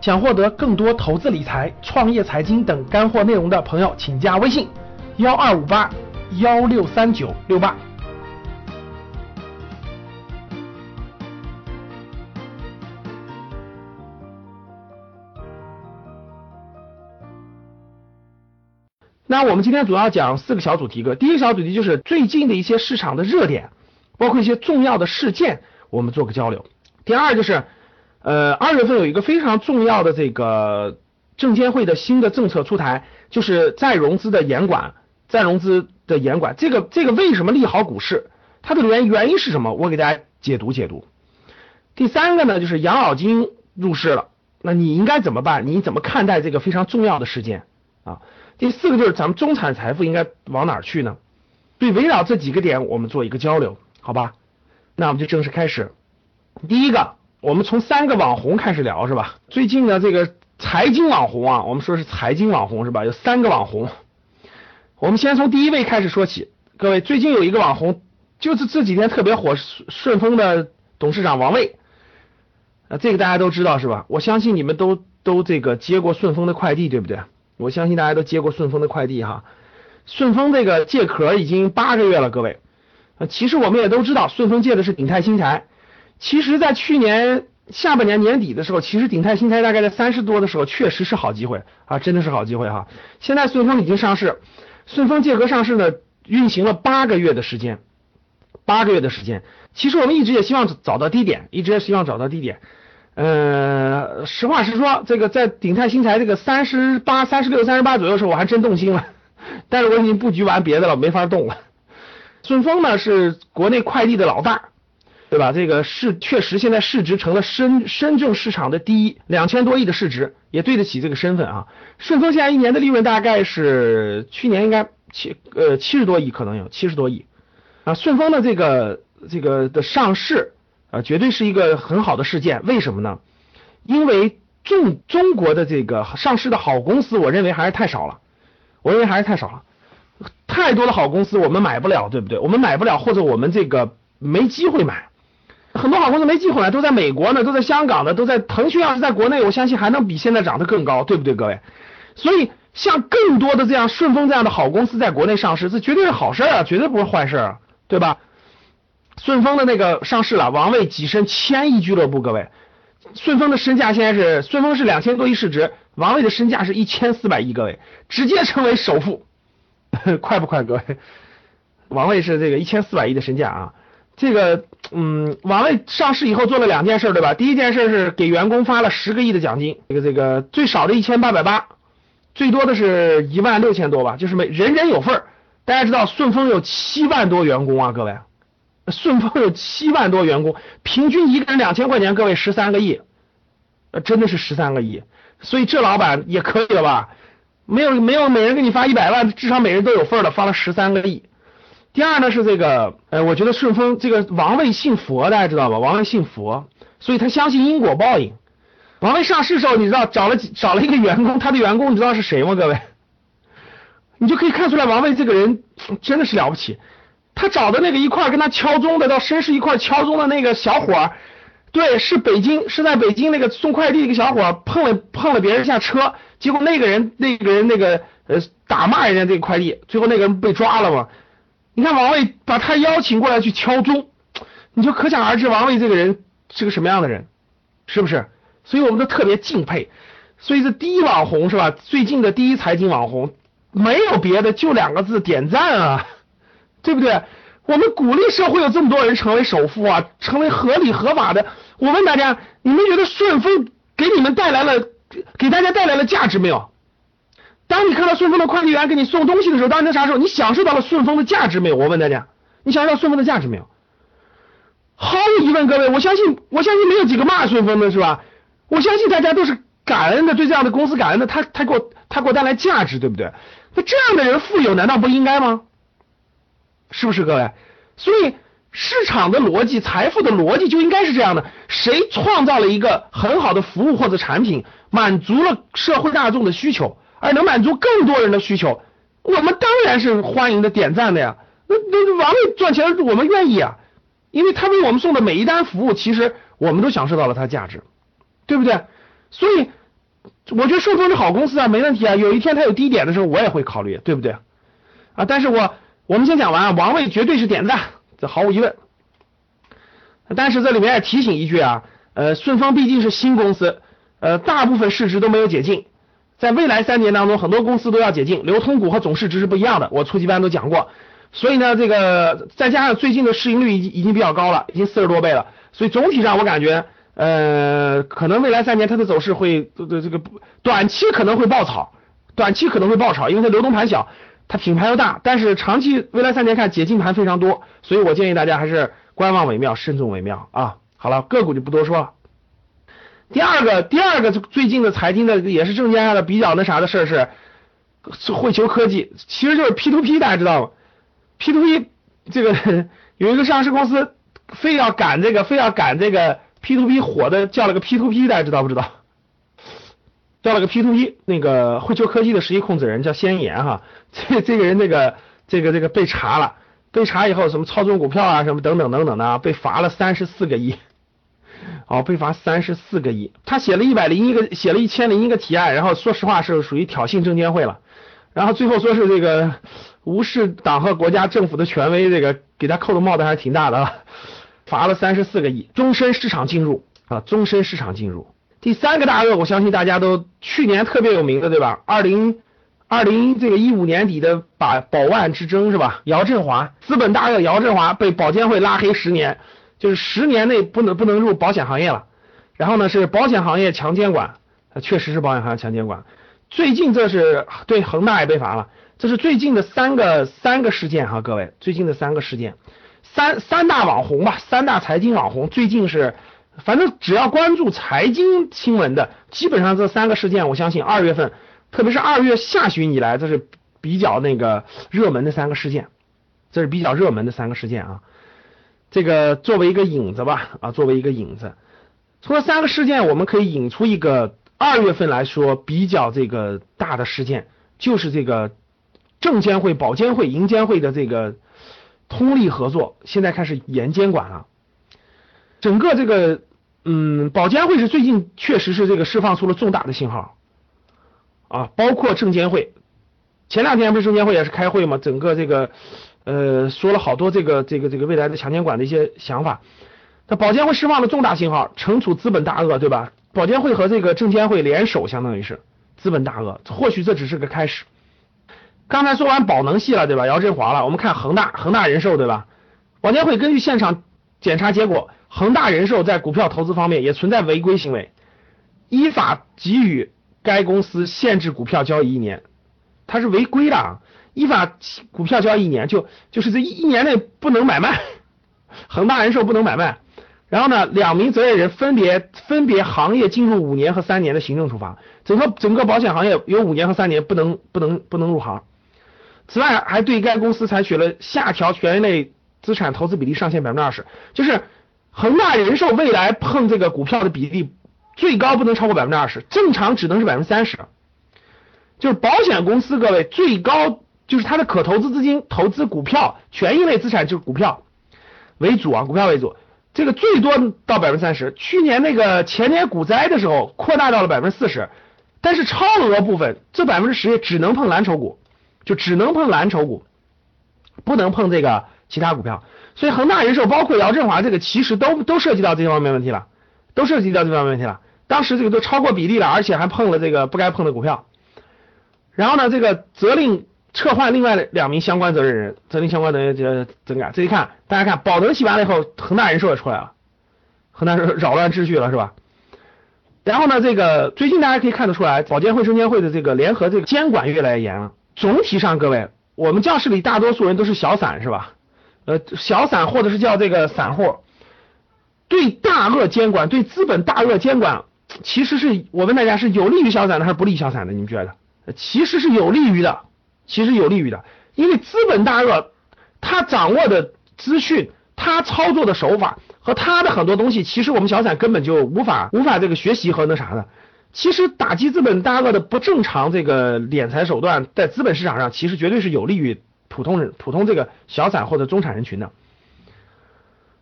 想获得更多投资理财、创业财经等干货内容的朋友，请加微信幺二五八幺六三九六八。那我们今天主要讲四个小主题个，第一个小主题就是最近的一些市场的热点，包括一些重要的事件，我们做个交流。第二就是，呃，二月份有一个非常重要的这个证监会的新的政策出台，就是再融资的严管，再融资的严管，这个这个为什么利好股市？它的原原因是什么？我给大家解读解读。第三个呢，就是养老金入市了，那你应该怎么办？你怎么看待这个非常重要的事件啊？第四个就是咱们中产财富应该往哪儿去呢？对围绕这几个点，我们做一个交流，好吧？那我们就正式开始。第一个，我们从三个网红开始聊，是吧？最近呢这个财经网红啊，我们说是财经网红是吧？有三个网红，我们先从第一位开始说起。各位，最近有一个网红，就是这几天特别火，顺丰的董事长王卫，啊，这个大家都知道是吧？我相信你们都都这个接过顺丰的快递，对不对？我相信大家都接过顺丰的快递哈，顺丰这个借壳已经八个月了，各位，其实我们也都知道，顺丰借的是鼎泰新材。其实，在去年下半年年底的时候，其实鼎泰新材大概在三十多的时候，确实是好机会啊，真的是好机会哈。现在顺丰已经上市，顺丰借壳上市呢，运行了八个月的时间，八个月的时间。其实我们一直也希望找到低点，一直也希望找到低点。呃，实话实说，这个在鼎泰新材这个三十八、三十六、三十八左右的时候，我还真动心了。但是我已经布局完别的了，没法动了。顺丰呢是国内快递的老大，对吧？这个市确实现在市值成了深深圳市场的第一，两千多亿的市值，也对得起这个身份啊。顺丰现在一年的利润大概是去年应该七呃七十多亿，可能有七十多亿啊。顺丰的这个这个的上市。啊，绝对是一个很好的事件。为什么呢？因为中中国的这个上市的好公司，我认为还是太少了。我认为还是太少了，太多的好公司我们买不了，对不对？我们买不了，或者我们这个没机会买。很多好公司没机会来，都在美国呢，都在香港的，都在腾讯。要是在国内，我相信还能比现在涨得更高，对不对，各位？所以，像更多的这样顺丰这样的好公司在国内上市，这绝对是好事啊，绝对不是坏事，啊对吧？顺丰的那个上市了，王卫跻身千亿俱乐部。各位，顺丰的身价现在是顺丰是两千多亿市值，王卫的身价是一千四百亿。各位，直接成为首富，快不快？各位，王卫是这个一千四百亿的身价啊。这个，嗯，王卫上市以后做了两件事，对吧？第一件事是给员工发了十个亿的奖金，这个这个最少的一千八百八，最多的是一万六千多吧，就是每人人有份儿。大家知道顺丰有七万多员工啊，各位。顺丰有七万多员工，平均一个人两千块钱，各位十三个亿，呃，真的是十三个亿，所以这老板也可以了吧？没有没有，每人给你发一百万，至少每人都有份儿的，发了十三个亿。第二呢是这个，呃，我觉得顺丰这个王卫信佛，大家知道吧？王卫信佛，所以他相信因果报应。王卫上市时候，你知道找了找了一个员工，他的员工你知道是谁吗？各位，你就可以看出来王卫这个人真的是了不起。他找的那个一块跟他敲钟的，到绅士一块敲钟的那个小伙，对，是北京，是在北京那个送快递一个小伙碰了碰了别人一下车，结果那个人那个人那个呃打骂人家这个快递，最后那个人被抓了嘛。你看王卫把他邀请过来去敲钟，你就可想而知王卫这个人是个什么样的人，是不是？所以我们都特别敬佩。所以这第一网红是吧？最近的第一财经网红，没有别的，就两个字，点赞啊。对不对？我们鼓励社会有这么多人成为首富啊，成为合理合法的。我问大家，你们觉得顺丰给你们带来了，给大家带来了价值没有？当你看到顺丰的快递员给你送东西的时候，当你啥时候？你享受到了顺丰的价值没有？我问大家，你享受到顺丰的价值没有？毫无疑问，各位，我相信，我相信没有几个骂顺丰的是吧？我相信大家都是感恩的，对这样的公司感恩的，他他给我他给我带来价值，对不对？那这样的人富有难道不应该吗？是不是各位？所以市场的逻辑、财富的逻辑就应该是这样的：谁创造了一个很好的服务或者产品，满足了社会大众的需求，而能满足更多人的需求，我们当然是欢迎的、点赞的呀。那那王位赚钱，我们愿意啊，因为他为我们送的每一单服务，其实我们都享受到了它的价值，对不对？所以我觉得顺丰是好公司啊，没问题啊。有一天它有低点的时候，我也会考虑，对不对？啊，但是我我们先讲完啊，王位绝对是点赞，这毫无疑问。但是这里面也提醒一句啊，呃，顺丰毕竟是新公司，呃，大部分市值都没有解禁，在未来三年当中，很多公司都要解禁，流通股和总市值是不一样的，我初级班都讲过。所以呢，这个再加上最近的市盈率已经已经比较高了，已经四十多倍了，所以总体上我感觉，呃，可能未来三年它的走势会，这这这个短期可能会爆炒，短期可能会爆炒，因为它流动盘小，它品牌又大，但是长期未来三年看解禁盘非常多，所以我建议大家还是。观望为妙，慎重为妙啊！好了，个股就不多说了。第二个，第二个最近的财经的也是证监上的比较那啥的事儿是，是汇球科技，其实就是 P to P，大家知道吗？P to P 这个有一个上市公司非要赶这个，非要赶这个 P to P 火的，叫了个 P to P，大家知道不知道？叫了个 P to P，那个汇球科技的实际控制人叫先言哈，这这个人那个这个这个被查了。被查以后，什么操纵股票啊，什么等等等等的，被罚了三十四个亿，哦，被罚三十四个亿。他写了一百零一个，写了一千零一个提案，然后说实话是属于挑衅证监会了，然后最后说是这个无视党和国家政府的权威，这个给他扣的帽子还是挺大的啊，罚了三十四个亿，终身市场进入啊，终身市场进入。第三个大鳄，我相信大家都去年特别有名的，对吧？二零。二零这个一五年底的把保万之争是吧？姚振华资本大鳄姚振华被保监会拉黑十年，就是十年内不能不能入保险行业了。然后呢是保险行业强监管，确实是保险行业强监管。最近这是对恒大也被罚了，这是最近的三个三个事件哈，各位最近的三个事件，三三大网红吧，三大财经网红最近是，反正只要关注财经新闻的，基本上这三个事件，我相信二月份。特别是二月下旬以来，这是比较那个热门的三个事件，这是比较热门的三个事件啊。这个作为一个引子吧，啊，作为一个引子，从这三个事件，我们可以引出一个二月份来说比较这个大的事件，就是这个证监会、保监会、银监会的这个通力合作，现在开始严监管了。整个这个，嗯，保监会是最近确实是这个释放出了重大的信号。啊，包括证监会，前两天不是证监会也是开会嘛，整个这个呃说了好多这个这个这个未来的强监管的一些想法。那保监会释放了重大信号，惩处资本大鳄，对吧？保监会和这个证监会联手，相当于是资本大鳄，或许这只是个开始。刚才说完宝能系了，对吧？姚振华了，我们看恒大，恒大人寿，对吧？保监会根据现场检查结果，恒大人寿在股票投资方面也存在违规行为，依法给予。该公司限制股票交易一年，它是违规的，依法股票交易一年，就就是这一一年内不能买卖，恒大人寿不能买卖。然后呢，两名责任人分别分别行业进入五年和三年的行政处罚，整个整个保险行业有五年和三年不能不能不能入行。此外，还对该公司采取了下调权益类资产投资比例上限百分之二十，就是恒大人寿未来碰这个股票的比例。最高不能超过百分之二十，正常只能是百分之三十。就是保险公司，各位最高就是它的可投资资金投资股票、权益类资产就是股票为主啊，股票为主。这个最多到百分之三十。去年那个前年股灾的时候扩大到了百分之四十，但是超额部分这百分之十只能碰蓝筹股，就只能碰蓝筹股，不能碰这个其他股票。所以恒大人寿包括姚振华这个其实都都涉及到这方面问题了，都涉及到这方面问题了。当时这个都超过比例了，而且还碰了这个不该碰的股票，然后呢，这个责令撤换另外两名相关责任人，责令相关责任人整改？这一看，大家看，保德洗完了以后，恒大人寿也出来了，恒大人扰乱秩序了是吧？然后呢，这个最近大家可以看得出来，保监会、证监会的这个联合这个监管越来越严了。总体上，各位，我们教室里大多数人都是小散是吧？呃，小散或者是叫这个散户，对大鳄监管，对资本大鳄监管。其实是我问大家是有利于小散的还是不利于小散的？你们觉得？其实是有利于的，其实有利于的，因为资本大鳄他掌握的资讯，他操作的手法和他的很多东西，其实我们小散根本就无法无法这个学习和那啥的。其实打击资本大鳄的不正常这个敛财手段，在资本市场上其实绝对是有利于普通人、普通这个小散或者中产人群的。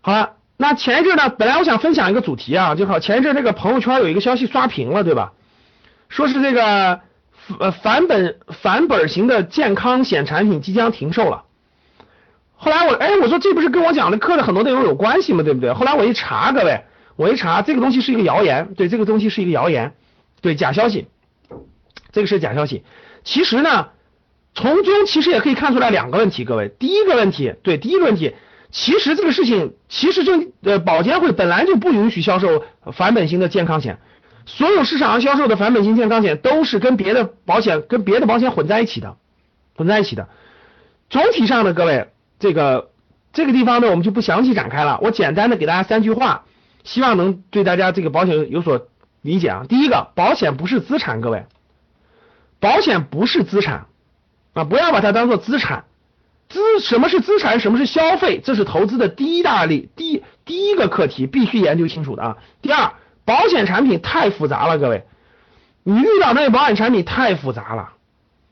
好了。那前一阵呢，本来我想分享一个主题啊，就好前一阵这个朋友圈有一个消息刷屏了，对吧？说是这个呃返本返本型的健康险产品即将停售了。后来我哎我说这不是跟我讲的课的很多内容有关系吗？对不对？后来我一查，各位，我一查这个东西是一个谣言，对，这个东西是一个谣言，对，假消息，这个是假消息。其实呢，从中其实也可以看出来两个问题，各位，第一个问题，对，第一个问题，其实这个事情，其实就呃保监会本来就不允许销售返本型的健康险，所有市场上销售的返本型健康险都是跟别的保险跟别的保险混在一起的，混在一起的。总体上呢，各位。这个这个地方呢，我们就不详细展开了。我简单的给大家三句话，希望能对大家这个保险有所理解啊。第一个，保险不是资产，各位，保险不是资产啊，不要把它当做资产。资什么是资产，什么是消费，这是投资的第一大例，第第一个课题必须研究清楚的啊。第二，保险产品太复杂了，各位，你遇到那个保险产品太复杂了。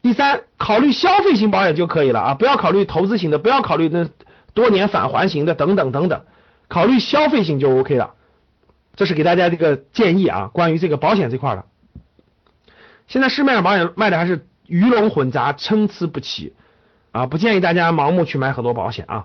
第三，考虑消费型保险就可以了啊，不要考虑投资型的，不要考虑那多年返还型的等等等等，考虑消费型就 OK 了。这是给大家这个建议啊，关于这个保险这块的。现在市面上保险卖的还是鱼龙混杂、参差不齐啊，不建议大家盲目去买很多保险啊。